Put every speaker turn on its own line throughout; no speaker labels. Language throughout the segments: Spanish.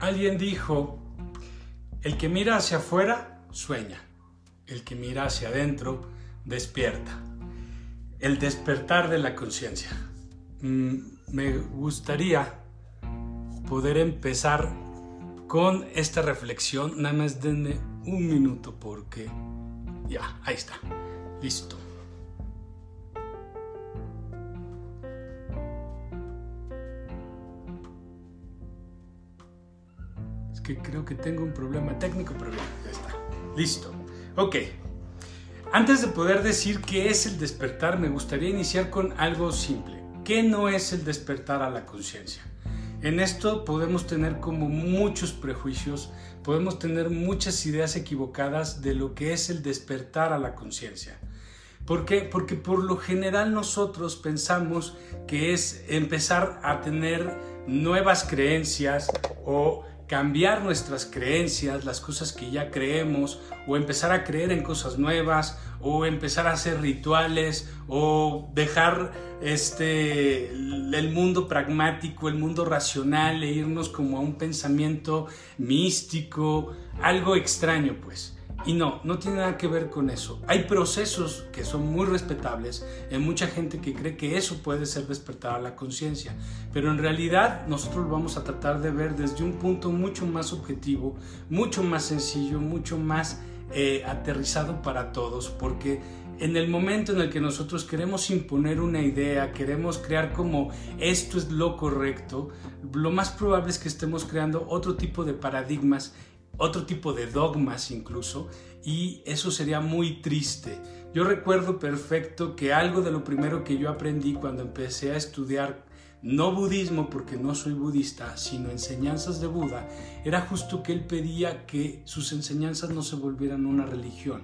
Alguien dijo, el que mira hacia afuera sueña, el que mira hacia adentro despierta. El despertar de la conciencia. Mm, me gustaría poder empezar con esta reflexión. Nada más denme un minuto porque ya, ahí está. Listo. Creo que tengo un problema técnico, pero ya está. Listo. Ok. Antes de poder decir qué es el despertar, me gustaría iniciar con algo simple. ¿Qué no es el despertar a la conciencia? En esto podemos tener como muchos prejuicios, podemos tener muchas ideas equivocadas de lo que es el despertar a la conciencia. ¿Por qué? Porque por lo general nosotros pensamos que es empezar a tener nuevas creencias o cambiar nuestras creencias, las cosas que ya creemos, o empezar a creer en cosas nuevas, o empezar a hacer rituales, o dejar este, el mundo pragmático, el mundo racional, e irnos como a un pensamiento místico, algo extraño pues. Y no, no tiene nada que ver con eso. Hay procesos que son muy respetables. Hay mucha gente que cree que eso puede ser despertar a la conciencia. Pero en realidad nosotros lo vamos a tratar de ver desde un punto mucho más objetivo, mucho más sencillo, mucho más eh, aterrizado para todos. Porque en el momento en el que nosotros queremos imponer una idea, queremos crear como esto es lo correcto, lo más probable es que estemos creando otro tipo de paradigmas otro tipo de dogmas incluso, y eso sería muy triste. Yo recuerdo perfecto que algo de lo primero que yo aprendí cuando empecé a estudiar no budismo porque no soy budista, sino enseñanzas de Buda, era justo que él pedía que sus enseñanzas no se volvieran una religión.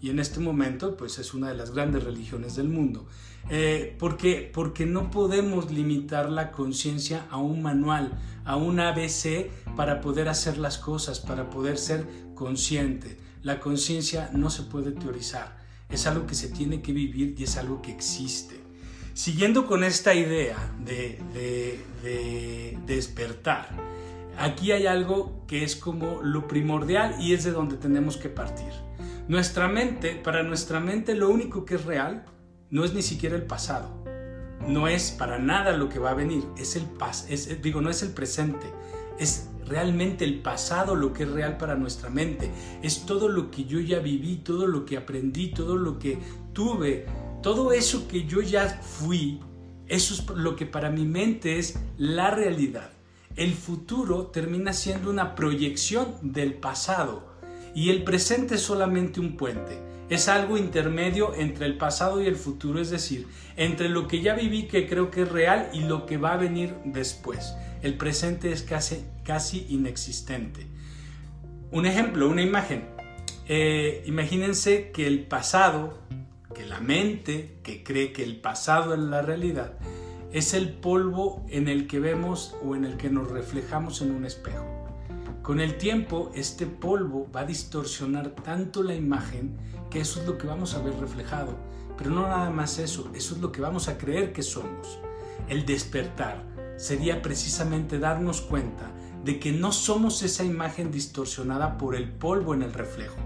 Y en este momento, pues es una de las grandes religiones del mundo. Eh, porque, porque no podemos limitar la conciencia a un manual, a un ABC para poder hacer las cosas, para poder ser consciente. La conciencia no se puede teorizar, es algo que se tiene que vivir y es algo que existe. Siguiendo con esta idea de, de, de despertar, aquí hay algo que es como lo primordial y es de donde tenemos que partir. Nuestra mente, para nuestra mente lo único que es real no es ni siquiera el pasado. No es para nada lo que va a venir, es el pas es, digo, no es el presente, es realmente el pasado lo que es real para nuestra mente. Es todo lo que yo ya viví, todo lo que aprendí, todo lo que tuve, todo eso que yo ya fui, eso es lo que para mi mente es la realidad. El futuro termina siendo una proyección del pasado y el presente es solamente un puente es algo intermedio entre el pasado y el futuro, es decir, entre lo que ya viví que creo que es real y lo que va a venir después. El presente es casi, casi inexistente. Un ejemplo, una imagen. Eh, imagínense que el pasado, que la mente que cree que el pasado es la realidad, es el polvo en el que vemos o en el que nos reflejamos en un espejo. Con el tiempo, este polvo va a distorsionar tanto la imagen que eso es lo que vamos a ver reflejado. Pero no nada más eso, eso es lo que vamos a creer que somos. El despertar sería precisamente darnos cuenta de que no somos esa imagen distorsionada por el polvo en el reflejo,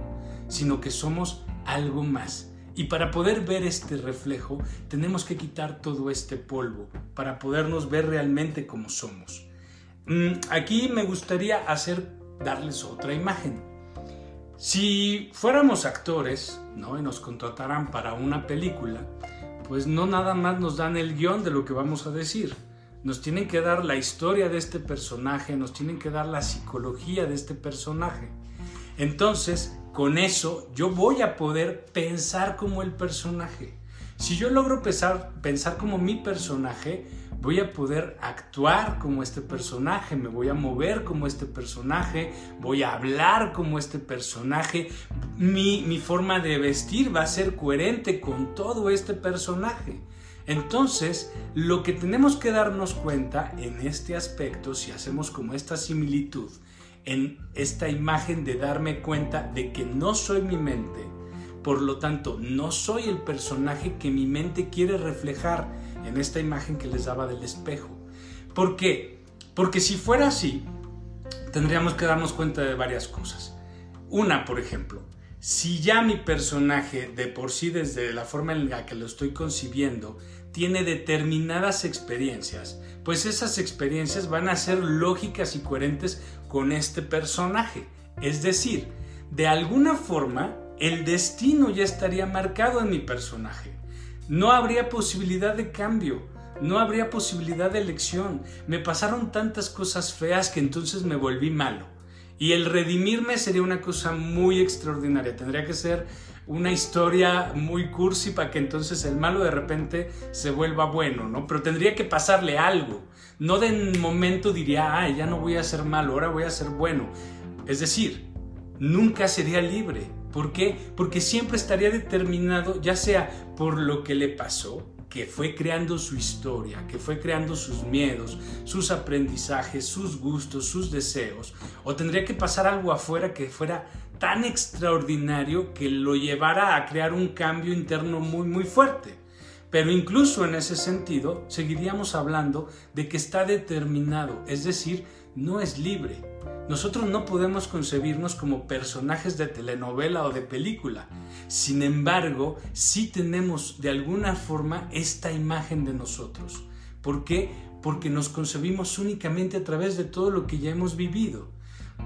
sino que somos algo más. Y para poder ver este reflejo tenemos que quitar todo este polvo para podernos ver realmente como somos. Mm, aquí me gustaría hacer darles otra imagen. Si fuéramos actores, ¿no? Y nos contrataran para una película, pues no nada más nos dan el guion de lo que vamos a decir. Nos tienen que dar la historia de este personaje, nos tienen que dar la psicología de este personaje. Entonces, con eso yo voy a poder pensar como el personaje. Si yo logro pensar, pensar como mi personaje, voy a poder actuar como este personaje, me voy a mover como este personaje, voy a hablar como este personaje, mi, forma de vestir va a ser coherente con todo este personaje. Entonces, lo que tenemos que darnos cuenta en este aspecto, si hacemos como esta similitud, en esta imagen de darme cuenta de que no soy mi mente, por lo tanto, no soy el personaje que mi mente quiere reflejar, en esta imagen que les daba del espejo. ¿Por qué? Porque si fuera así, tendríamos que darnos cuenta de varias cosas. Una, por ejemplo, si ya mi personaje de por sí desde la forma en la que lo estoy concibiendo tiene determinadas experiencias, pues esas experiencias van a ser lógicas y coherentes con este personaje. Es decir, de alguna forma el destino ya estaría marcado en mi personaje. No habría posibilidad de cambio, no habría posibilidad de elección. Me pasaron tantas cosas feas que entonces me volví malo. Y el redimirme sería una cosa muy extraordinaria. Tendría que ser una historia muy cursi para que entonces el malo de repente se vuelva bueno, ¿no? Pero tendría que pasarle algo. No de momento diría, ah, ya no voy a ser malo, ahora voy a ser bueno. Es decir, nunca sería libre. ¿Por qué? Porque siempre estaría determinado, ya sea por lo que le pasó, que fue creando su historia, que fue creando sus miedos, sus aprendizajes, sus gustos, sus deseos, o tendría que pasar algo afuera que fuera tan extraordinario que lo llevara a crear un cambio interno muy muy fuerte. Pero incluso en ese sentido, seguiríamos hablando de que está determinado, es decir, no es libre. Nosotros no podemos concebirnos como personajes de telenovela o de película. Sin embargo, sí tenemos de alguna forma esta imagen de nosotros. ¿Por qué? Porque nos concebimos únicamente a través de todo lo que ya hemos vivido.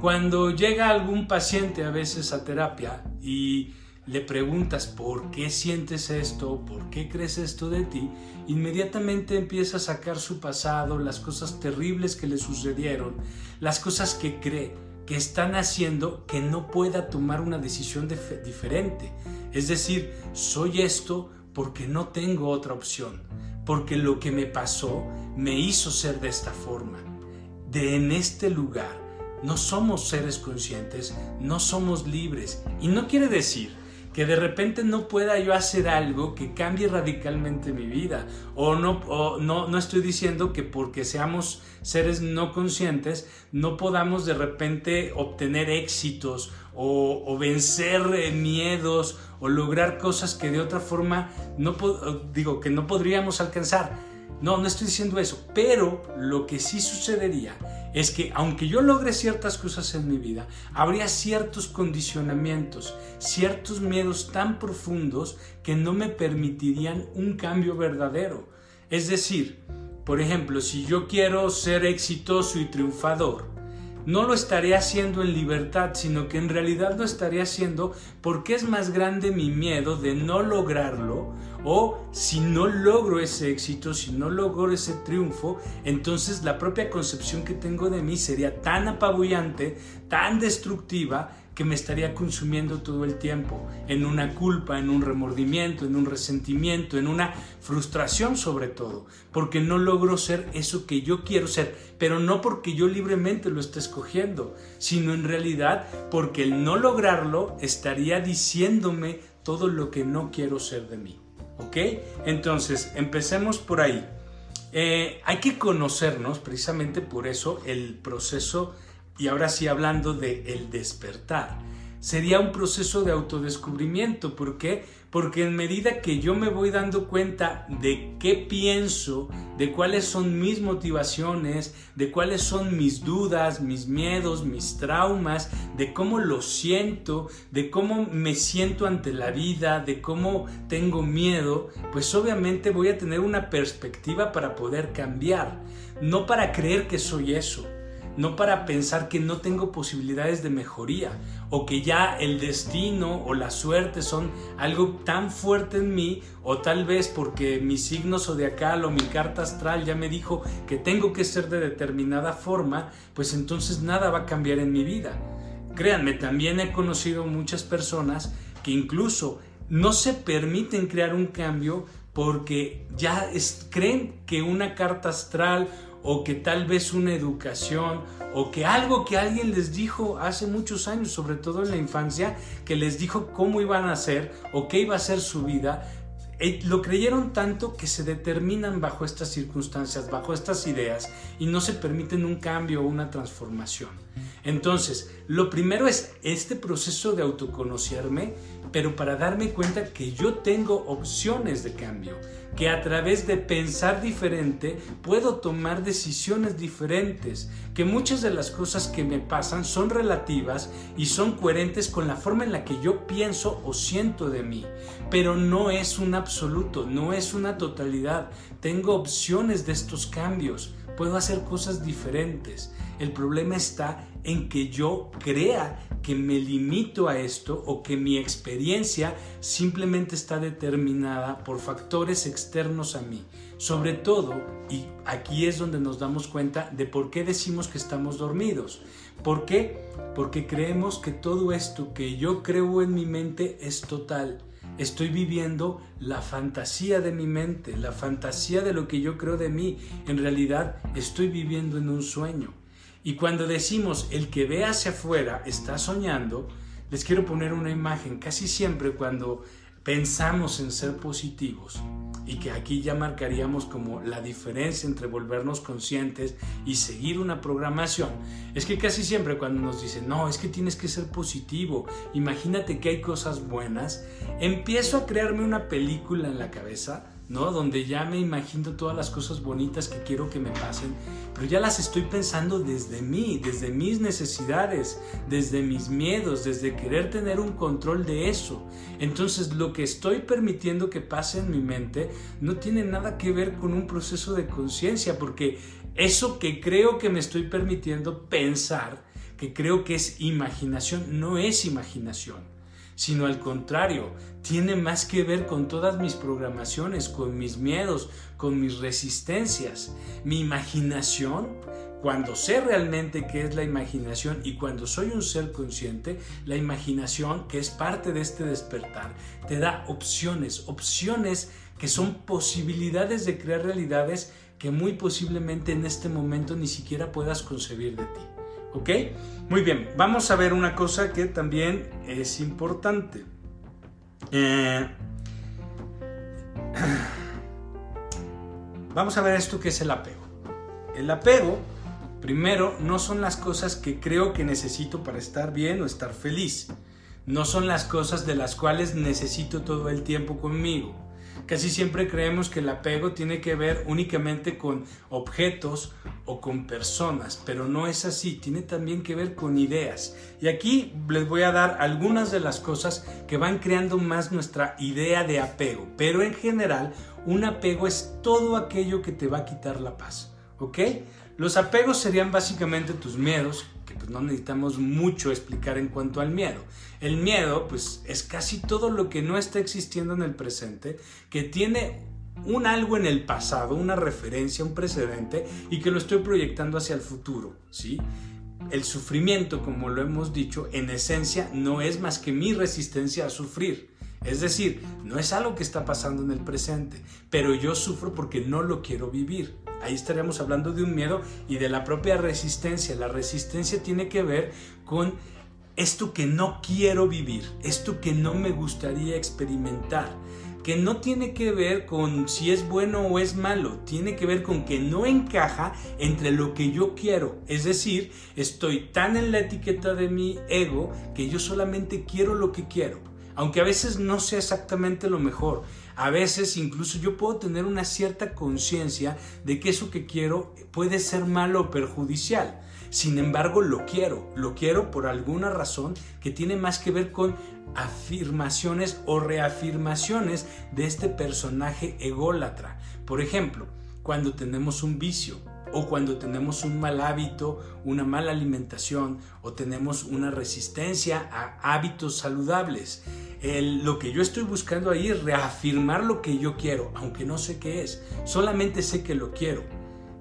Cuando llega algún paciente a veces a terapia y le preguntas por qué sientes esto, por qué crees esto de ti, inmediatamente empieza a sacar su pasado, las cosas terribles que le sucedieron, las cosas que cree que están haciendo que no pueda tomar una decisión diferente. Es decir, soy esto porque no tengo otra opción, porque lo que me pasó me hizo ser de esta forma. De en este lugar no somos seres conscientes, no somos libres. Y no quiere decir que de repente no pueda yo hacer algo que cambie radicalmente mi vida. O no, no, no estoy diciendo que porque seamos seres no conscientes no podamos de repente obtener éxitos o, vencer eh, miedos o lograr cosas que de otra forma no digo que no podríamos alcanzar. No, no estoy diciendo eso, pero lo que sí sucedería es que aunque yo logre ciertas cosas en mi vida, habría ciertos condicionamientos, ciertos miedos tan profundos que no me permitirían un cambio verdadero. Es decir, por ejemplo, si yo quiero ser exitoso y triunfador, no lo estaré haciendo en libertad, sino que en realidad lo estaré haciendo porque es más grande mi miedo de no lograrlo o si no logro ese éxito, si no logro ese triunfo, entonces la propia concepción que tengo de mí sería tan apabullante, tan destructiva, que me estaría consumiendo todo el tiempo, en una culpa, en un remordimiento, en un resentimiento, en una frustración sobre todo, porque no logro ser eso que yo quiero ser, pero no porque yo libremente lo esté escogiendo, sino en realidad porque el no lograrlo estaría diciéndome todo lo que no quiero ser de mí. ¿Ok? Entonces, empecemos por ahí. Eh, hay que conocernos, precisamente por eso el proceso y ahora sí hablando de el despertar, sería un proceso de autodescubrimiento. ¿Por qué? Porque en medida que yo me voy dando cuenta de qué pienso, de cuáles son mis motivaciones, de cuáles son mis dudas, mis miedos, mis traumas, de cómo lo siento, de cómo me siento ante la vida, de cómo tengo miedo, pues obviamente voy a tener una perspectiva para poder cambiar, no para creer que soy eso no para pensar que no tengo posibilidades de mejoría o que ya el destino o la suerte son algo tan fuerte en mí o tal vez porque mi signo zodiacal o mi carta astral ya me dijo que tengo que ser de determinada forma, pues entonces nada va a cambiar en mi vida. Créanme, también he conocido muchas personas que incluso no se permiten crear un cambio porque ya creen que una carta astral o que tal vez una educación o que algo que alguien les dijo hace muchos años, sobre todo en la infancia, que les dijo cómo iban a ser o qué iba a ser su vida, eh, lo creyeron tanto que se determinan bajo estas circunstancias, bajo estas ideas y no se permiten un cambio o una transformación. Entonces, lo primero es este proceso de autoconocerme, pero para darme cuenta que yo tengo opciones de cambio, que a través de pensar diferente puedo tomar decisiones diferentes, que muchas de las cosas que me pasan son relativas y son coherentes con la forma en la que yo pienso o siento de mí, pero no es un absoluto, no es una totalidad. Tengo opciones de estos cambios, puedo hacer cosas diferentes. El problema está en que yo crea que me limito a esto o que mi experiencia simplemente está determinada por factores externos a mí. Sobre todo, y aquí es donde nos damos cuenta de por qué decimos que estamos dormidos. ¿Por qué? Porque creemos que todo esto que yo creo en mi mente es total. Estoy viviendo la fantasía de mi mente, la fantasía de lo que yo creo de mí. En realidad estoy viviendo en un sueño. Y cuando decimos el que ve hacia afuera está soñando, les quiero poner una imagen. Casi siempre cuando pensamos en ser positivos, y que aquí ya marcaríamos como la diferencia entre volvernos conscientes y seguir una programación, es que casi siempre cuando nos dicen, no, es que tienes que ser positivo, imagínate que hay cosas buenas, empiezo a crearme una película en la cabeza ¿no? Donde ya me imagino todas las cosas bonitas que quiero que me pasen, pero ya las estoy pensando desde mí, desde mis necesidades, desde mis miedos, desde querer tener un control de eso. Entonces lo que estoy permitiendo que pase en mi mente no tiene nada que ver con un proceso de conciencia, porque eso que creo que me estoy permitiendo pensar, que creo que es imaginación, no es imaginación sino al contrario, tiene más que ver con todas mis programaciones, con mis miedos, con mis resistencias. Mi imaginación, cuando sé realmente qué es la imaginación y cuando soy un ser consciente, la imaginación, que es parte de este despertar, te da opciones, opciones que son posibilidades de crear realidades que muy posiblemente en este momento ni siquiera puedas concebir de ti. ¿Ok? Muy bien, vamos a ver una cosa que también es importante. Eh, vamos a ver esto que es el apego. El apego, primero, no son las cosas que creo que necesito para estar bien o estar feliz. No son las cosas de las cuales necesito todo el tiempo conmigo. Casi siempre creemos que el apego tiene que ver únicamente con objetos o con personas, pero no es así, tiene también que ver con ideas. Y aquí les voy a dar algunas de las cosas que van creando más nuestra idea de apego, pero en general un apego es todo aquello que te va a quitar la paz, ¿ok? Los apegos serían básicamente tus miedos, que pues no necesitamos mucho explicar en cuanto al miedo. El miedo pues es casi todo lo que no está existiendo en el presente, que tiene un algo en el pasado, una referencia, un precedente y que lo estoy proyectando hacia el futuro, ¿sí? El sufrimiento, como lo hemos dicho, en esencia no es más que mi resistencia a sufrir. Es decir, no es algo que está pasando en el presente, pero yo sufro porque no lo quiero vivir. Ahí estaríamos hablando de un miedo y de la propia resistencia. La resistencia tiene que ver con esto que no quiero vivir, esto que no me gustaría experimentar, que no tiene que ver con si es bueno o es malo, tiene que ver con que no encaja entre lo que yo quiero. Es decir, estoy tan en la etiqueta de mi ego que yo solamente quiero lo que quiero aunque a veces no sea exactamente lo mejor. A veces incluso yo puedo tener una cierta conciencia de que eso que quiero puede ser malo o perjudicial. Sin embargo, lo quiero, lo quiero por alguna razón que tiene más que ver con afirmaciones o reafirmaciones de este personaje ególatra. Por ejemplo, cuando tenemos un vicio, o cuando tenemos un mal hábito, una mala alimentación o tenemos una resistencia a hábitos saludables. lo que yo estoy buscando ahí es reafirmar lo que yo quiero, aunque no sé qué es, solamente sé que lo quiero.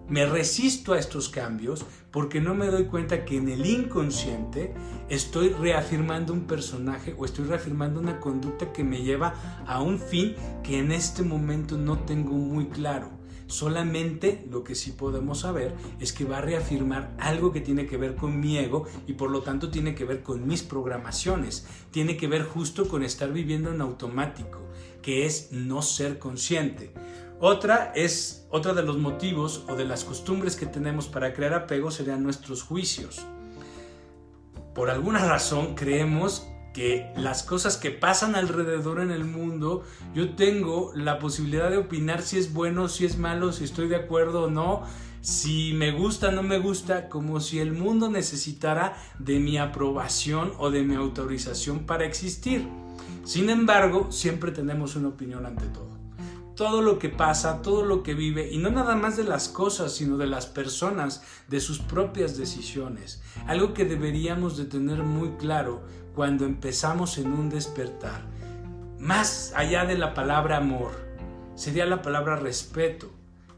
Me resisto a estos cambios porque no me doy cuenta que en el inconsciente estoy reafirmando un personaje o estoy reafirmando una conducta que me lleva a un fin que en este momento no tengo muy claro. Solamente lo que sí podemos saber es que va a reafirmar algo que tiene que ver con mi ego y por lo tanto tiene que ver con mis programaciones. Tiene que ver justo con estar viviendo en automático, que es no ser consciente. Otra es, otra de los motivos o de las costumbres que tenemos para crear apego serían nuestros juicios. por alguna razón creemos que las cosas que pasan alrededor en el mundo, yo tengo la posibilidad de opinar si es bueno, si es malo, si estoy de acuerdo o no, si me gusta o no me gusta, como si el mundo necesitara de mi aprobación o de mi autorización para existir. Sin embargo, siempre tenemos una opinión ante todo todo lo que pasa, todo lo que vive, y no nada más de las cosas, sino de las personas, de sus propias decisiones. Algo que deberíamos de tener muy claro cuando empezamos en un despertar. Más allá de la palabra amor, sería la palabra respeto.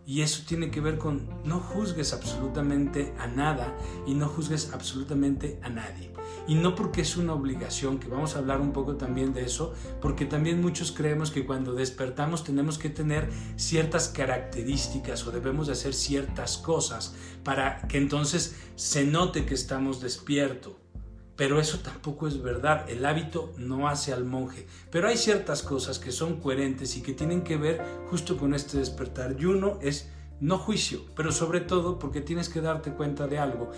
Y eso tiene que ver con no juzgues absolutamente a nada y no juzgues absolutamente a nadie. Y no porque es una obligación, que vamos a hablar un poco también de eso, porque también muchos creemos que cuando despertamos tenemos que tener ciertas características o debemos de hacer ciertas cosas para que entonces se note que estamos despiertos. Pero eso tampoco es verdad, el hábito no hace al monje. Pero hay ciertas cosas que son coherentes y que tienen que ver justo con este despertar. Y uno es no juicio, pero sobre todo porque tienes que darte cuenta de algo.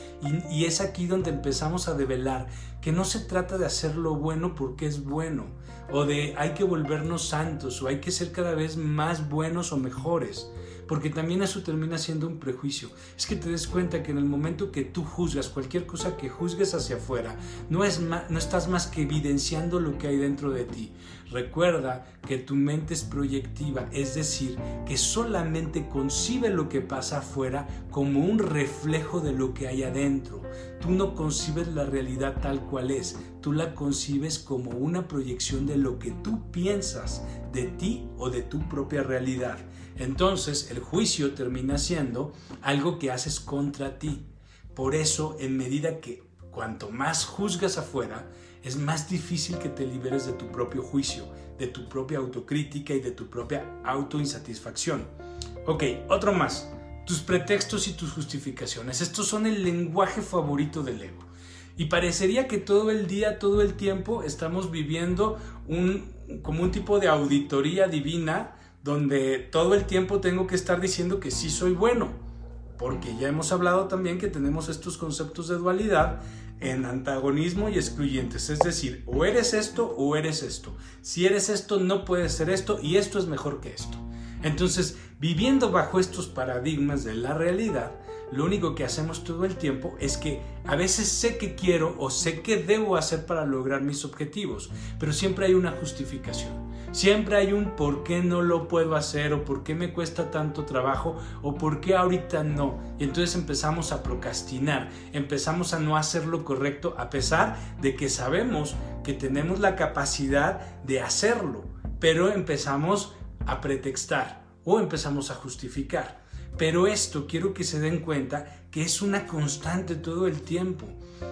Y, es aquí donde empezamos a develar que no se trata de hacer lo bueno porque es bueno, o de hay que volvernos santos, o hay que ser cada vez más buenos o mejores porque también eso termina siendo un prejuicio. Es que te des cuenta que en el momento que tú juzgas cualquier cosa que juzgues hacia afuera, no, es no estás más que evidenciando lo que hay dentro de ti. Recuerda que tu mente es proyectiva, es decir, que solamente concibe lo que pasa afuera como un reflejo de lo que hay adentro. Tú no concibes la realidad tal cual es, tú la concibes como una proyección de lo que tú piensas de ti o de tu propia realidad. Entonces el juicio termina siendo algo que haces contra ti. Por eso, en medida que cuanto más juzgas afuera, es más difícil que te liberes de tu propio juicio, de tu propia autocrítica y de tu propia autoinsatisfacción. Ok, otro más. Tus pretextos y tus justificaciones. Estos son el lenguaje favorito del ego. Y parecería que todo el día, todo el tiempo estamos viviendo como un tipo de auditoría divina donde todo el tiempo tengo que estar diciendo que sí soy bueno, porque ya hemos hablado también que tenemos estos conceptos de dualidad en antagonismo y excluyentes, es decir, o eres esto o eres esto. Si eres esto, no puedes ser esto y esto es mejor que esto. Entonces, viviendo bajo estos paradigmas de la realidad, lo único que hacemos todo el tiempo es que a veces sé que quiero o sé que debo hacer para lograr mis objetivos, pero siempre hay una justificación. Siempre hay un por qué no lo puedo hacer o por qué me cuesta tanto trabajo o por qué ahorita no. Y entonces empezamos a procrastinar, empezamos a no hacer lo correcto a pesar de que sabemos que tenemos la capacidad de hacerlo, pero empezamos a pretextar o empezamos a justificar. Pero esto quiero que se den cuenta que es una constante todo el tiempo.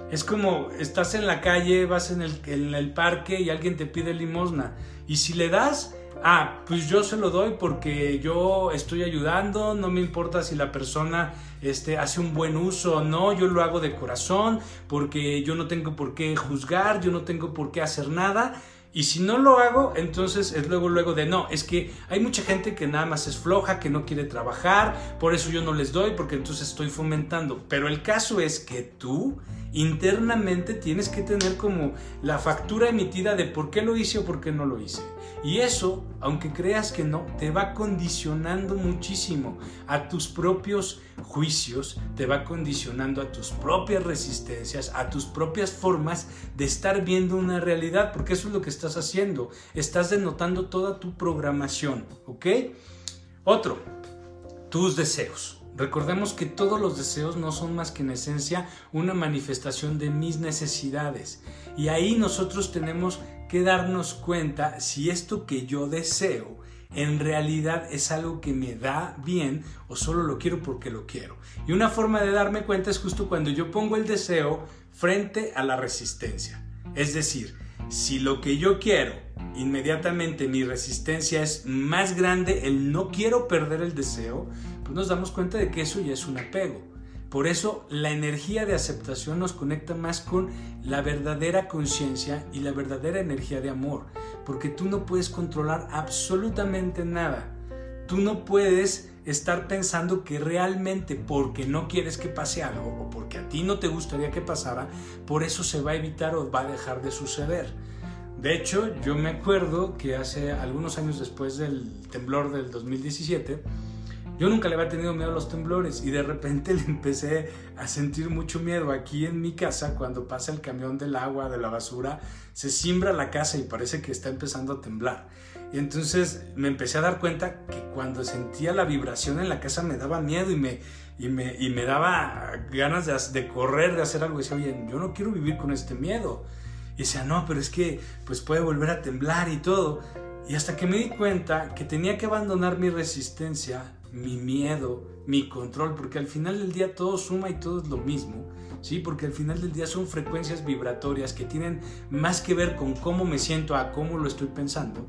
Es como estás en la calle, vas en el, parque y alguien te pide limosna. Y si le das, ah, pues yo se lo doy porque yo estoy ayudando, no me importa si la persona este, hace un buen uso o no, yo lo hago de corazón porque yo no tengo por qué juzgar, yo no tengo por qué hacer nada y si no lo hago, entonces es luego, luego de no, es que hay mucha gente que nada más es floja, que no quiere trabajar, por eso yo no les doy, porque entonces estoy fomentando. Pero el caso es que tú internamente tienes que tener como la factura emitida de por qué lo hice o por qué no lo hice. Y eso, aunque creas que no, te va condicionando muchísimo a tus propios juicios, te va condicionando a tus propias resistencias, a tus propias formas de estar viendo una realidad, porque eso es lo que estás haciendo. Estás denotando toda tu programación, ¿ok? Otro, tus deseos. Recordemos que todos los deseos no son más que en esencia una manifestación de mis necesidades. Y ahí nosotros tenemos que darnos cuenta si esto que yo deseo en realidad es algo que me da bien o solo lo quiero porque lo quiero. Y una forma de darme cuenta es justo cuando yo pongo el deseo frente a la resistencia. Es decir, si lo que yo quiero, inmediatamente mi resistencia es más grande, el no quiero perder el deseo, pues nos damos cuenta de que eso ya es un apego. Por eso la energía de aceptación nos conecta más con la verdadera conciencia y la verdadera energía de amor, porque tú no puedes controlar absolutamente nada. Tú no puedes estar pensando que realmente porque no quieres que pase algo o porque a ti no te gustaría que pasara, por eso se va a evitar o va a dejar de suceder. De hecho, yo me acuerdo que hace algunos años después del temblor del 2017, yo nunca le había tenido miedo a los temblores y de repente le empecé a sentir mucho miedo aquí en mi casa cuando pasa el camión del agua, de la basura, se simbra la casa y parece que está empezando a temblar. Y entonces me empecé a dar cuenta que cuando sentía la vibración en la casa me daba miedo y me, y me, y me daba ganas de, correr, de hacer algo. Y decía, oye, yo no quiero vivir con este miedo. Y decía, no, pero es que pues puede volver a temblar y todo. Y hasta que me di cuenta que tenía que abandonar mi resistencia, mi miedo, mi control, porque al final del día todo suma y todo es lo mismo, ¿sí? Porque al final del día son frecuencias vibratorias que tienen más que ver con cómo me siento a cómo lo estoy pensando.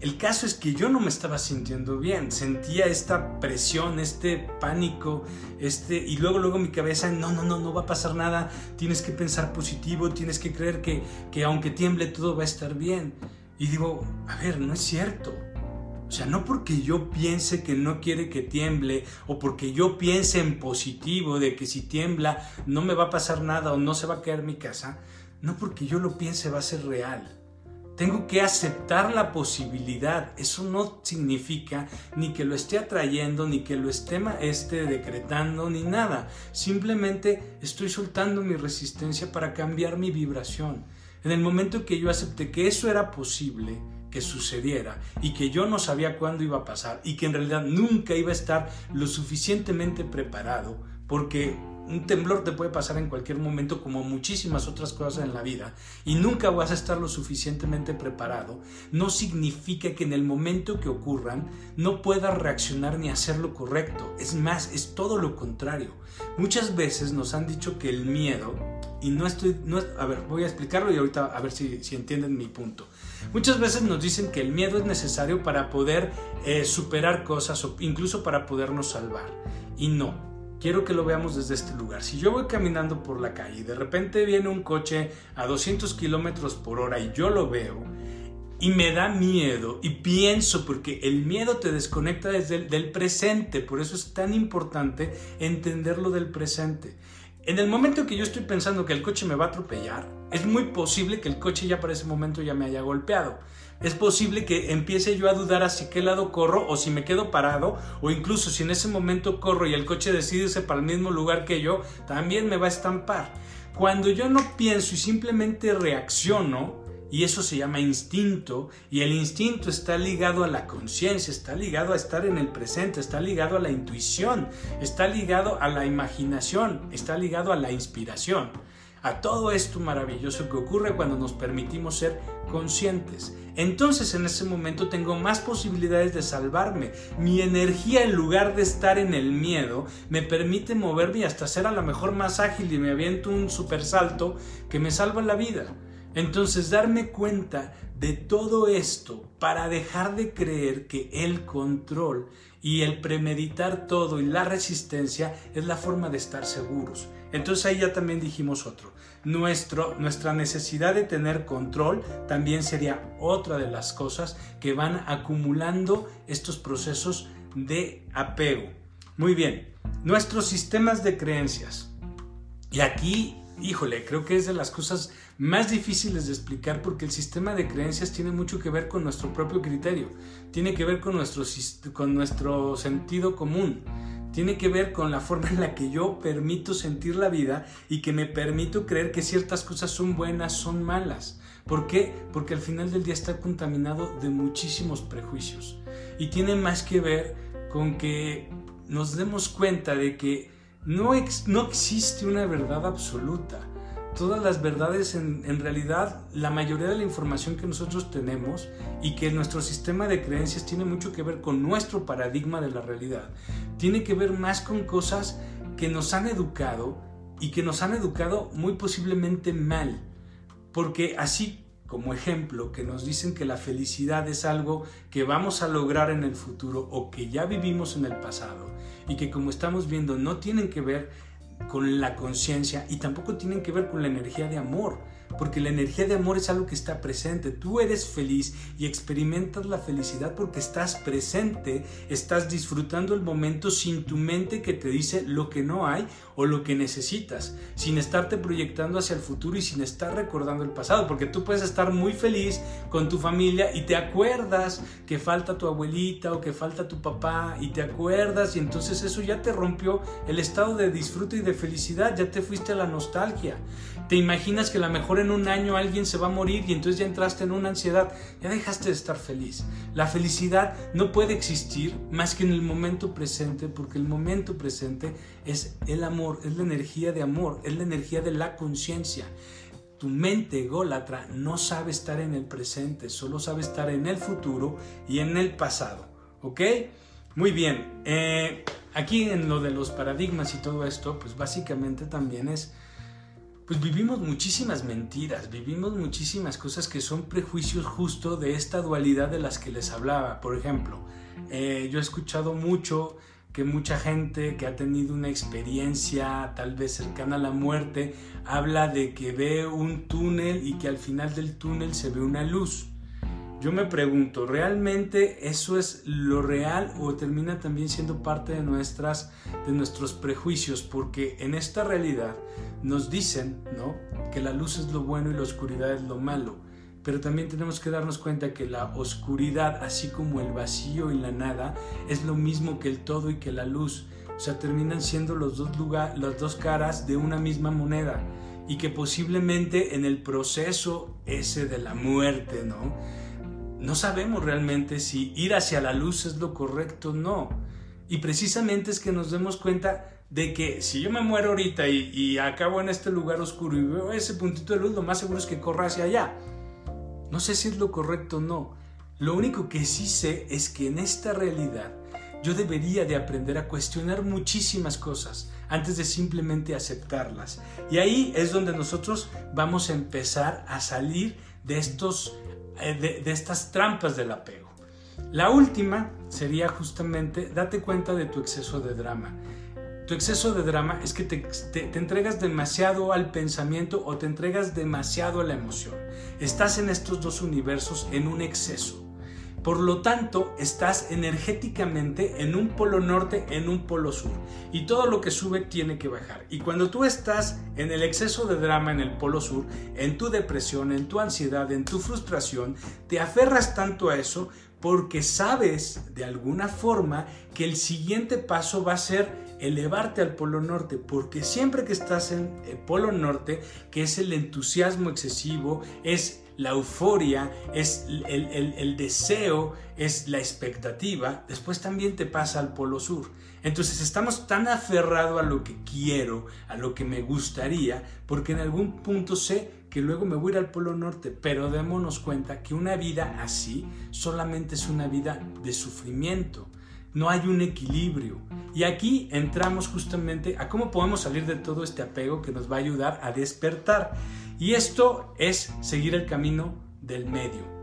El caso es que yo no me estaba sintiendo bien, sentía esta presión, este pánico, este y luego luego mi cabeza, no, no, no, no va a pasar nada, tienes que pensar positivo, tienes que creer que, que aunque tiemble todo va a estar bien. Y digo, a ver, no es cierto. O sea, no porque yo piense que no quiere que tiemble o porque yo piense en positivo de que si tiembla no me va a pasar nada o no se va a caer mi casa, no porque yo lo piense va a ser real. Tengo que aceptar la posibilidad. Eso no significa ni que lo esté atrayendo, ni que lo esté, esté decretando, ni nada. Simplemente estoy soltando mi resistencia para cambiar mi vibración. En el momento que yo acepté que eso era posible, que sucediera y que yo no sabía cuándo iba a pasar y que en realidad nunca iba a estar lo suficientemente preparado, porque un temblor te puede pasar en cualquier momento como muchísimas otras cosas en la vida y nunca vas a estar lo suficientemente preparado, no significa que en el momento que ocurran no puedas reaccionar ni hacer lo correcto. Es más, es todo lo contrario. Muchas veces nos han dicho que el miedo, y no estoy, no, a ver, voy a explicarlo y ahorita a ver si, si entienden mi punto. Muchas veces nos dicen que el miedo es necesario para poder eh, superar cosas o incluso para podernos salvar. Y no, quiero que lo veamos desde este lugar. Si yo voy caminando por la calle y de repente viene un coche a 200 kilómetros por hora y yo lo veo y me da miedo y pienso porque el miedo te desconecta desde el del presente, por eso es tan importante entenderlo del presente. En el momento que yo estoy pensando que el coche me va a atropellar, es muy posible que el coche ya para ese momento ya me haya golpeado es posible que empiece yo a dudar hacia qué lado corro o si me quedo parado o incluso si en ese momento corro y el coche decide irse para el mismo lugar que yo, también me va a estampar. Cuando yo no pienso y simplemente reacciono, y eso se llama instinto, y el instinto está ligado a la conciencia, está ligado a estar en el presente, está ligado a la intuición, está ligado a la imaginación, está ligado a la inspiración a todo esto maravilloso que ocurre cuando nos permitimos ser conscientes. Entonces en ese momento tengo más posibilidades de salvarme. Mi energía en lugar de estar en el miedo me permite moverme y hasta ser a lo mejor más ágil y me aviento un super salto que me salva la vida. Entonces darme cuenta de todo esto para dejar de creer que el control y el premeditar todo y la resistencia es la forma de estar seguros. Entonces ahí ya también dijimos otro. Nuestro, nuestra necesidad de tener control también sería otra de las cosas que van acumulando estos procesos de apego. Muy bien, nuestros sistemas de creencias. Y aquí, híjole, creo que es de las cosas más difíciles de explicar porque el sistema de creencias tiene mucho que ver con nuestro propio criterio, tiene que ver con nuestro, con nuestro sentido común tiene que ver con la forma en la que yo permito sentir la vida y que me permito creer que ciertas cosas son buenas, son malas. ¿Por qué? Porque al final del día está contaminado de muchísimos prejuicios. Y tiene más que ver con que nos demos cuenta de que no, no existe una verdad absoluta todas las verdades en, realidad la mayoría de la información que nosotros tenemos y que nuestro sistema de creencias tiene mucho que ver con nuestro paradigma de la realidad. Tiene que ver más con cosas que nos han educado y que nos han educado muy posiblemente mal. Porque así como ejemplo que nos dicen que la felicidad es algo que vamos a lograr en el futuro o que ya vivimos en el pasado y que como estamos viendo no tienen que ver con la conciencia y tampoco tienen que ver con la energía de amor, porque la energía de amor es algo que está presente. Tú eres feliz y experimentas la felicidad porque estás presente, estás disfrutando el momento sin tu mente que te dice lo que no hay o lo que necesitas, sin estarte proyectando hacia el futuro y sin estar recordando el pasado, porque tú puedes estar muy feliz con tu familia y te acuerdas que falta tu abuelita o que falta tu papá y te acuerdas y entonces eso ya te rompió el estado de disfrute y de felicidad, ya te fuiste a la nostalgia. Te imaginas que a lo mejor en un año alguien se va a morir y entonces ya entraste en una ansiedad, ya dejaste de estar feliz. La felicidad no puede existir más que en el momento presente, porque el momento presente es el amor, es la energía de amor, es la energía de la conciencia. Tu mente ególatra no sabe estar en el presente, solo sabe estar en el futuro y en el pasado. ¿Ok? Muy bien. Eh, aquí en lo de los paradigmas y todo esto, pues básicamente también es pues vivimos muchísimas mentiras, vivimos muchísimas cosas que son prejuicios justo de esta dualidad de las que les hablaba. Por ejemplo, eh, yo he escuchado mucho que mucha gente que ha tenido una experiencia tal vez cercana a la muerte habla de que ve un túnel y que al final del túnel se ve una luz. Yo me pregunto, ¿realmente eso es lo real o termina también siendo parte de, nuestras, de nuestros prejuicios? Porque en esta realidad nos dicen ¿no? que la luz es lo bueno y la oscuridad es lo malo. Pero también tenemos que darnos cuenta que la oscuridad, así como el vacío y la nada, es lo mismo que el todo y que la luz. O sea, terminan siendo los dos, lugar, las dos caras de una misma moneda. Y que posiblemente en el proceso ese de la muerte, ¿no? no sabemos realmente si ir hacia la luz es lo correcto o no. Y precisamente es que nos demos cuenta de que si yo me muero ahorita y, acabo en este lugar oscuro y veo ese puntito de luz, lo más seguro es que corra hacia allá. No sé si es lo correcto o no. Lo único que sí sé es que en esta realidad yo debería de aprender a cuestionar muchísimas cosas antes de simplemente aceptarlas. Y ahí es donde nosotros vamos a empezar a salir de estos eh, de, estas trampas del apego. La última sería justamente date cuenta de tu exceso de drama. Tu exceso de drama es que te, entregas demasiado al pensamiento o te entregas demasiado a la emoción. Estás en estos dos universos en un exceso. Por lo tanto, estás energéticamente en un polo norte, en un polo sur. Y todo lo que sube tiene que bajar. Y cuando tú estás en el exceso de drama en el polo sur, en tu depresión, en tu ansiedad, en tu frustración, te aferras tanto a eso porque sabes de alguna forma que el siguiente paso va a ser elevarte al Polo Norte, porque siempre que estás en el Polo Norte, que es el entusiasmo excesivo, es la euforia, es el, deseo, es la expectativa, después también te pasa al polo sur. Entonces estamos tan aferrados a lo que quiero, a lo que me gustaría, porque en algún punto sé que luego me voy al polo norte, pero démonos cuenta que una vida así solamente es una vida de sufrimiento. No hay un equilibrio. Y aquí entramos justamente a cómo podemos salir de todo este apego que nos va a ayudar a despertar. Y esto es seguir el camino del medio.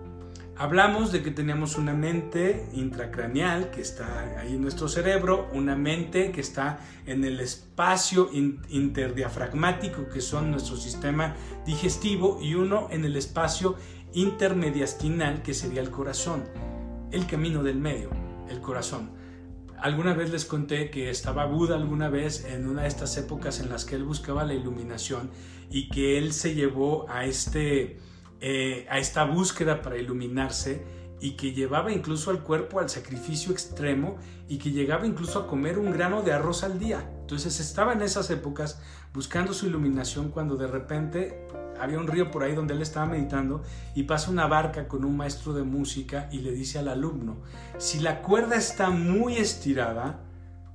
Hablamos de que teníamos una mente intracraneal que está ahí en nuestro cerebro, una mente que está en el espacio interdiafragmático que son nuestro sistema digestivo y uno en el espacio intermediastinal que sería el corazón, el camino del medio, el corazón. Alguna vez les conté que estaba Buda alguna vez en una de estas épocas en las que él buscaba la iluminación y que él se llevó a, este, eh, a esta búsqueda para iluminarse y que llevaba incluso al cuerpo al sacrificio extremo y que llegaba incluso a comer un grano de arroz al día. Entonces estaba en esas épocas buscando su iluminación cuando de repente había un río por ahí donde él estaba meditando y pasa una barca con un maestro de música y le dice al alumno, si la cuerda está muy estirada,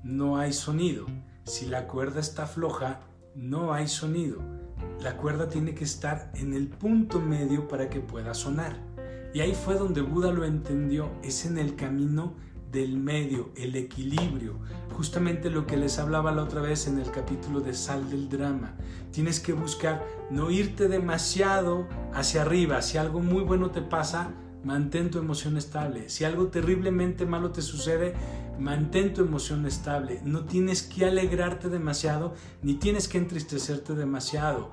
no hay sonido. Si la cuerda está floja, no hay sonido. La cuerda tiene que estar en el punto medio para que pueda sonar. Y ahí fue donde Buda lo entendió, es en el camino del medio, el equilibrio, justamente lo que les hablaba la otra vez en el capítulo de Sal del Drama. Tienes que buscar no irte demasiado hacia arriba, si algo muy bueno te pasa, mantén tu emoción estable. Si algo terriblemente malo te sucede, mantén tu emoción estable. No tienes que alegrarte demasiado, ni tienes que entristecerte demasiado.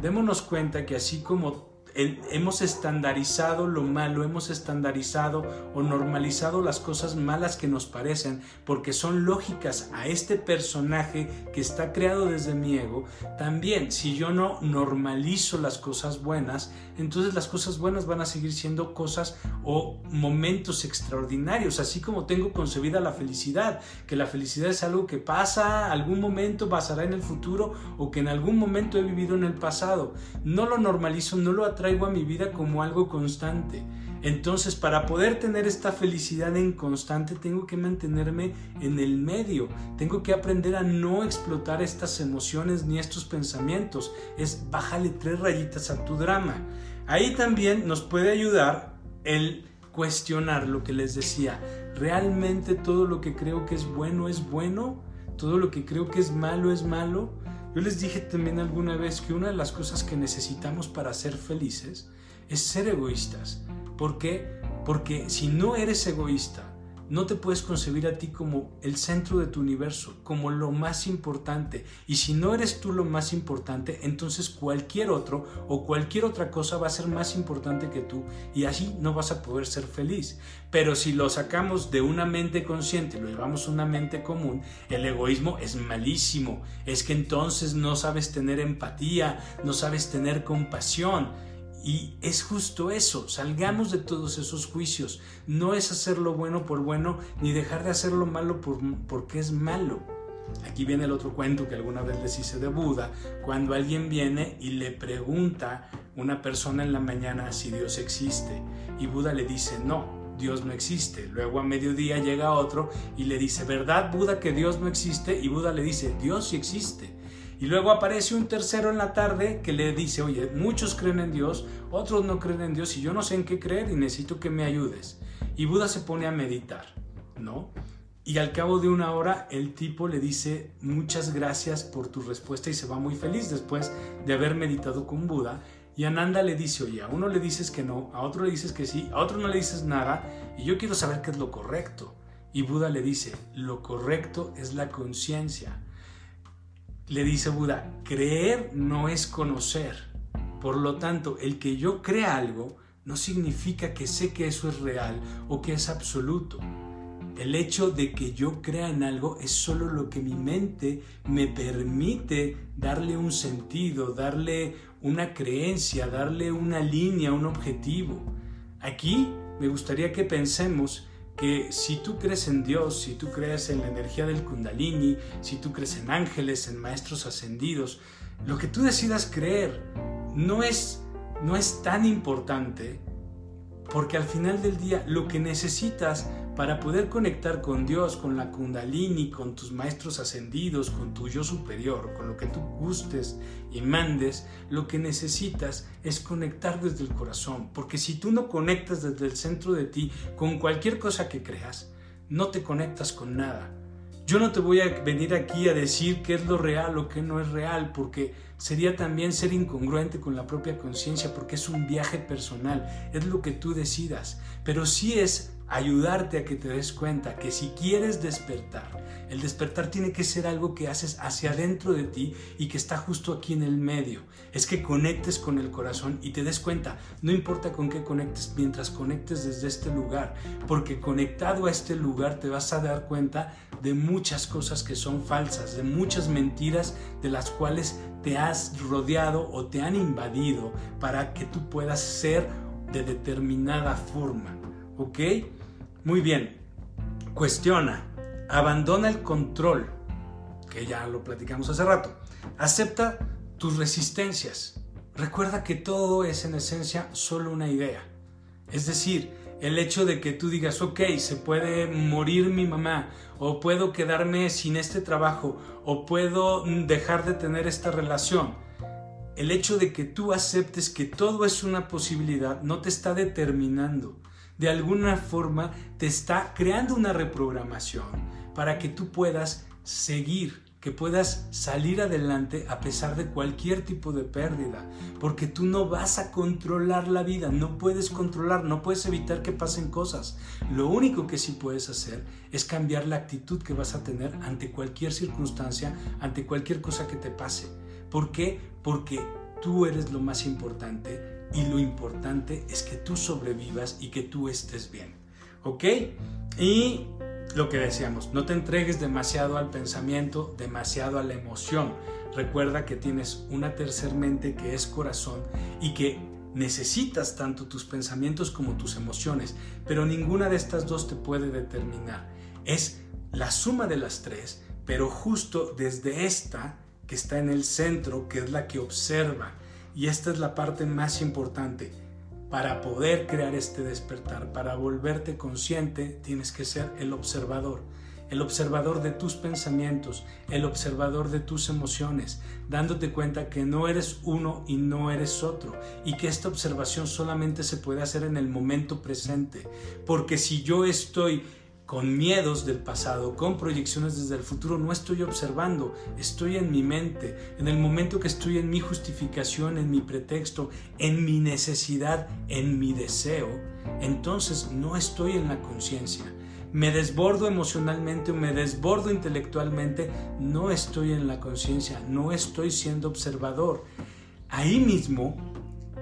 Démonos cuenta que así como hemos estandarizado lo malo, hemos estandarizado o normalizado las cosas malas que nos parecen porque son lógicas a este personaje que está creado desde mi ego. También, si yo no normalizo las cosas buenas, entonces las cosas buenas van a seguir siendo cosas o momentos extraordinarios, así como tengo concebida la felicidad, que la felicidad es algo que pasa, algún momento pasará en el futuro o que en algún momento he vivido en el pasado. No lo normalizo, no lo traigo a mi vida como algo constante. Entonces, para poder tener esta felicidad en constante, tengo que mantenerme en el medio. Tengo que aprender a no explotar estas emociones ni estos pensamientos. Es bájale tres rayitas a tu drama. Ahí también nos puede ayudar el cuestionar lo que les decía. ¿Realmente todo lo que creo que es bueno es bueno? ¿Todo lo que creo que es malo es malo? Yo les dije también alguna vez que una de las cosas que necesitamos para ser felices es ser egoístas. ¿Por qué? Porque si no eres egoísta, no te puedes concebir a ti como el centro de tu universo, como lo más importante. Y si no eres tú lo más importante, entonces cualquier otro o cualquier otra cosa va a ser más importante que tú y así no vas a poder ser feliz. Pero si lo sacamos de una mente consciente, lo llevamos a una mente común, el egoísmo es malísimo. Es que entonces no sabes tener empatía, no sabes tener compasión y es justo eso, salgamos de todos esos juicios. No es hacer lo bueno por bueno, ni dejar de hacer lo malo por, porque es malo. Aquí viene el otro cuento que alguna vez les hice de Buda, cuando alguien viene y le pregunta una persona en la mañana si Dios existe. Y Buda le dice, no, Dios no existe. Luego a mediodía llega otro y le dice, ¿verdad Buda que Dios no existe? Y Buda le dice, Dios sí existe. Y luego aparece un tercero en la tarde que le dice, oye, muchos creen en Dios, otros no creen en Dios y yo no sé en qué creer y necesito que me ayudes. Y Buda se pone a meditar, ¿no? Y al cabo de una hora el tipo le dice muchas gracias por tu respuesta y se va muy feliz después de haber meditado con Buda. Y Ananda le dice, oye, a uno le dices que no, a otro le dices que sí, a otro no le dices nada y yo quiero saber qué es lo correcto. Y Buda le dice, lo correcto es la conciencia le dice Buda, creer no es conocer. Por lo tanto, el que yo crea algo no significa que sé que eso es real o que es absoluto. El hecho de que yo crea en algo es solo lo que mi mente me permite darle un sentido, darle una creencia, darle una línea, un objetivo. Aquí me gustaría que pensemos que si tú crees en Dios, si tú crees en la energía del kundalini, si tú crees en ángeles, en maestros ascendidos, lo que tú decidas creer no es, no es tan importante porque al final del día lo que necesitas para poder conectar con Dios, con la kundalini, con tus maestros ascendidos, con tu yo superior, con lo que tú gustes y mandes, lo que necesitas es conectar desde el corazón. Porque si tú no conectas desde el centro de ti con cualquier cosa que creas, no te conectas con nada. Yo no te voy a venir aquí a decir qué es lo real o qué no es real, porque sería también ser incongruente con la propia conciencia, porque es un viaje personal, es lo que tú decidas. Pero sí es ayudarte a que te des cuenta que si quieres despertar, el despertar tiene que ser algo que haces hacia adentro de ti y que está justo aquí en el medio. Es que conectes con el corazón y te des cuenta, no importa con qué conectes, mientras conectes desde este lugar, porque conectado a este lugar te vas a dar cuenta de muchas cosas que son falsas, de muchas mentiras de las cuales te has rodeado o te han invadido para que tú puedas ser de determinada forma. ¿Ok? Muy bien. Cuestiona. Abandona el control, que ya lo platicamos hace rato. Acepta tus resistencias. Recuerda que todo es en esencia solo una idea. Es decir, el hecho de que tú digas, ok, se puede morir mi mamá, o puedo quedarme sin este trabajo, o puedo dejar de tener esta relación. El hecho de que tú aceptes que todo es una posibilidad no te está determinando de alguna forma te está creando una reprogramación para que tú puedas seguir, que puedas salir adelante a pesar de cualquier tipo de pérdida, porque tú no vas a controlar la vida, no puedes controlar, no puedes evitar que pasen cosas. Lo único que sí puedes hacer es cambiar la actitud que vas a tener ante cualquier circunstancia, ante cualquier cosa que te pase. ¿Por qué? Porque tú eres lo más importante y lo importante es que tú sobrevivas y que tú estés bien. ¿Ok? Y lo que decíamos, no te entregues demasiado al pensamiento, demasiado a la emoción. Recuerda que tienes una tercer mente que es corazón y que necesitas tanto tus pensamientos como tus emociones, pero ninguna de estas dos te puede determinar. Es la suma de las tres, pero justo desde esta que está en el centro, que es la que observa. Y esta es la parte más importante. Para poder crear este despertar, para volverte consciente, tienes que ser el observador el observador de tus pensamientos, el observador de tus emociones, dándote cuenta que no eres uno y no eres otro, y que esta observación solamente se puede hacer en el momento presente, porque si yo estoy con miedos del pasado, con proyecciones desde el futuro, no estoy observando, estoy en mi mente, en el momento que estoy en mi justificación, en mi pretexto, en mi necesidad, en mi deseo, entonces no estoy en la conciencia me desbordo emocionalmente o me desbordo intelectualmente, no estoy en la conciencia, no estoy siendo observador. Ahí mismo,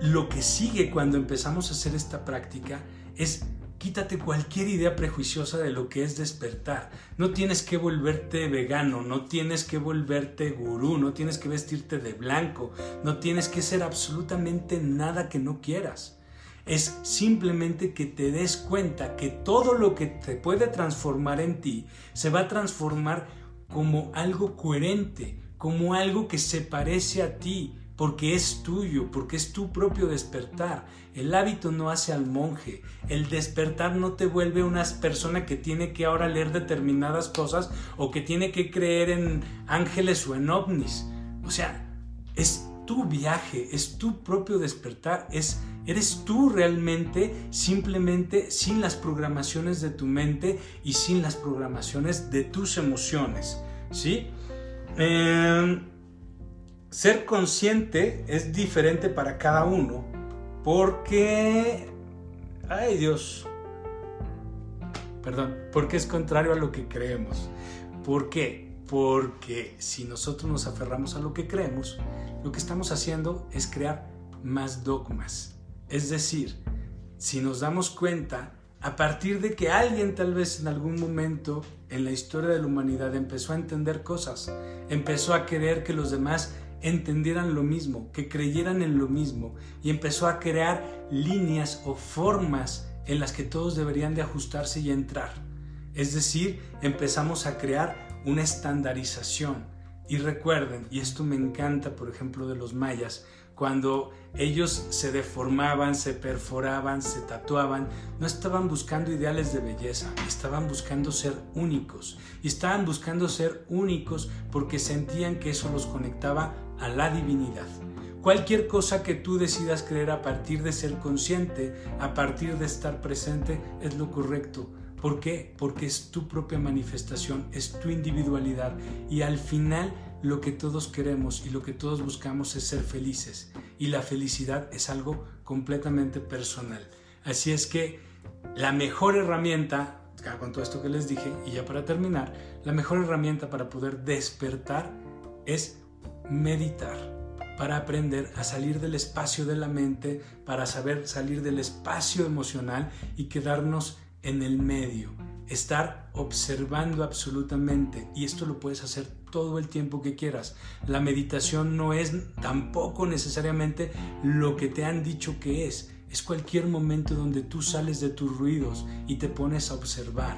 lo que sigue cuando empezamos a hacer esta práctica es quítate cualquier idea prejuiciosa de lo que es despertar. No tienes que volverte vegano, no tienes que volverte gurú, no tienes que vestirte de blanco, no tienes que ser absolutamente nada que no quieras es simplemente que te des cuenta que todo lo que te puede transformar en ti se va a transformar como algo coherente, como algo que se parece a ti, porque es tuyo, porque es tu propio despertar. El hábito no hace al monje, el despertar no te vuelve una persona que tiene que ahora leer determinadas cosas o que tiene que creer en ángeles o en ovnis. O sea, es tu viaje, es tu propio despertar, es Eres tú realmente simplemente sin las programaciones de tu mente y sin las programaciones de tus emociones. ¿sí? Em, ser consciente es diferente para cada uno porque... Ay Dios. Perdón, porque es contrario a lo que creemos. ¿Por qué? Porque si nosotros nos aferramos a lo que creemos, lo que estamos haciendo es crear más dogmas, es decir, si nos damos cuenta, a partir de que alguien tal vez en algún momento en la historia de la humanidad empezó a entender cosas, empezó a querer que los demás entendieran lo mismo, que creyeran en lo mismo y empezó a crear líneas o formas en las que todos deberían de ajustarse y entrar. Es decir, empezamos a crear una estandarización. Y recuerden, y esto me encanta, por ejemplo, de los mayas, cuando ellos se deformaban, se perforaban, se tatuaban, no estaban buscando ideales de belleza, estaban buscando ser únicos. Y estaban buscando ser únicos porque sentían que eso los conectaba a la divinidad. Cualquier cosa que tú decidas creer a partir de ser consciente, a partir de estar presente, es lo correcto. ¿Por qué? Porque es tu propia manifestación, es tu individualidad y al final lo que todos queremos y lo que todos buscamos es ser felices y la felicidad es algo completamente personal. Así es que la mejor herramienta, con todo esto que les dije, y ya para terminar, la mejor herramienta para poder despertar es meditar, para aprender a salir del espacio de la mente, para saber salir del espacio emocional y quedarnos en el medio, estar observando absolutamente, y esto lo puedes hacer todo el tiempo que quieras. La meditación no es tampoco necesariamente lo que te han dicho que es. Es cualquier momento donde tú sales de tus ruidos y te pones a observar.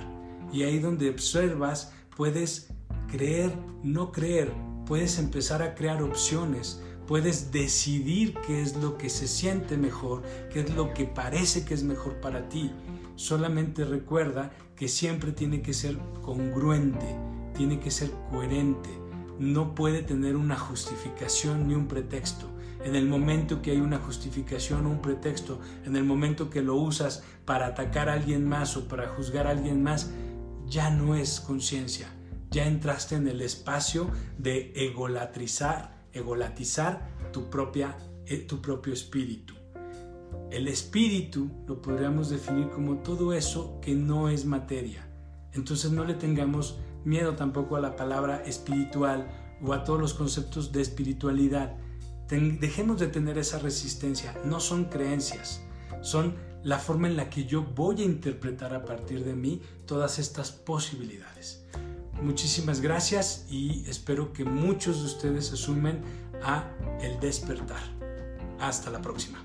Y ahí donde observas puedes creer, no creer, puedes empezar a crear opciones, puedes decidir qué es lo que se siente mejor, qué es lo que parece que es mejor para ti. Solamente recuerda que siempre tiene que ser congruente tiene que ser coherente, no puede tener una justificación ni un pretexto. En el momento que hay una justificación o un pretexto, en el momento que lo usas para atacar a alguien más o para juzgar a alguien más, ya no es conciencia. Ya entraste en el espacio de egolatrizar, egolatizar tu, propia, eh, tu propio espíritu. El espíritu lo podríamos definir como todo eso que no es materia. Entonces no le tengamos miedo tampoco a la palabra espiritual o a todos los conceptos de espiritualidad. dejemos de tener esa resistencia. No son creencias, son la forma en la que yo voy a interpretar a partir de mí todas estas posibilidades. Muchísimas gracias y espero que muchos de ustedes se sumen a el despertar. Hasta la próxima.